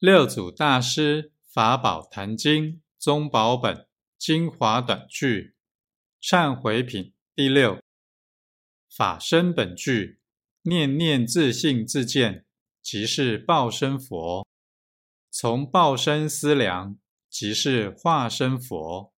六祖大师《法宝坛经》宗宝本精华短句忏悔品第六，法身本具，念念自性自见，即是报身佛。从报身思量，即是化身佛。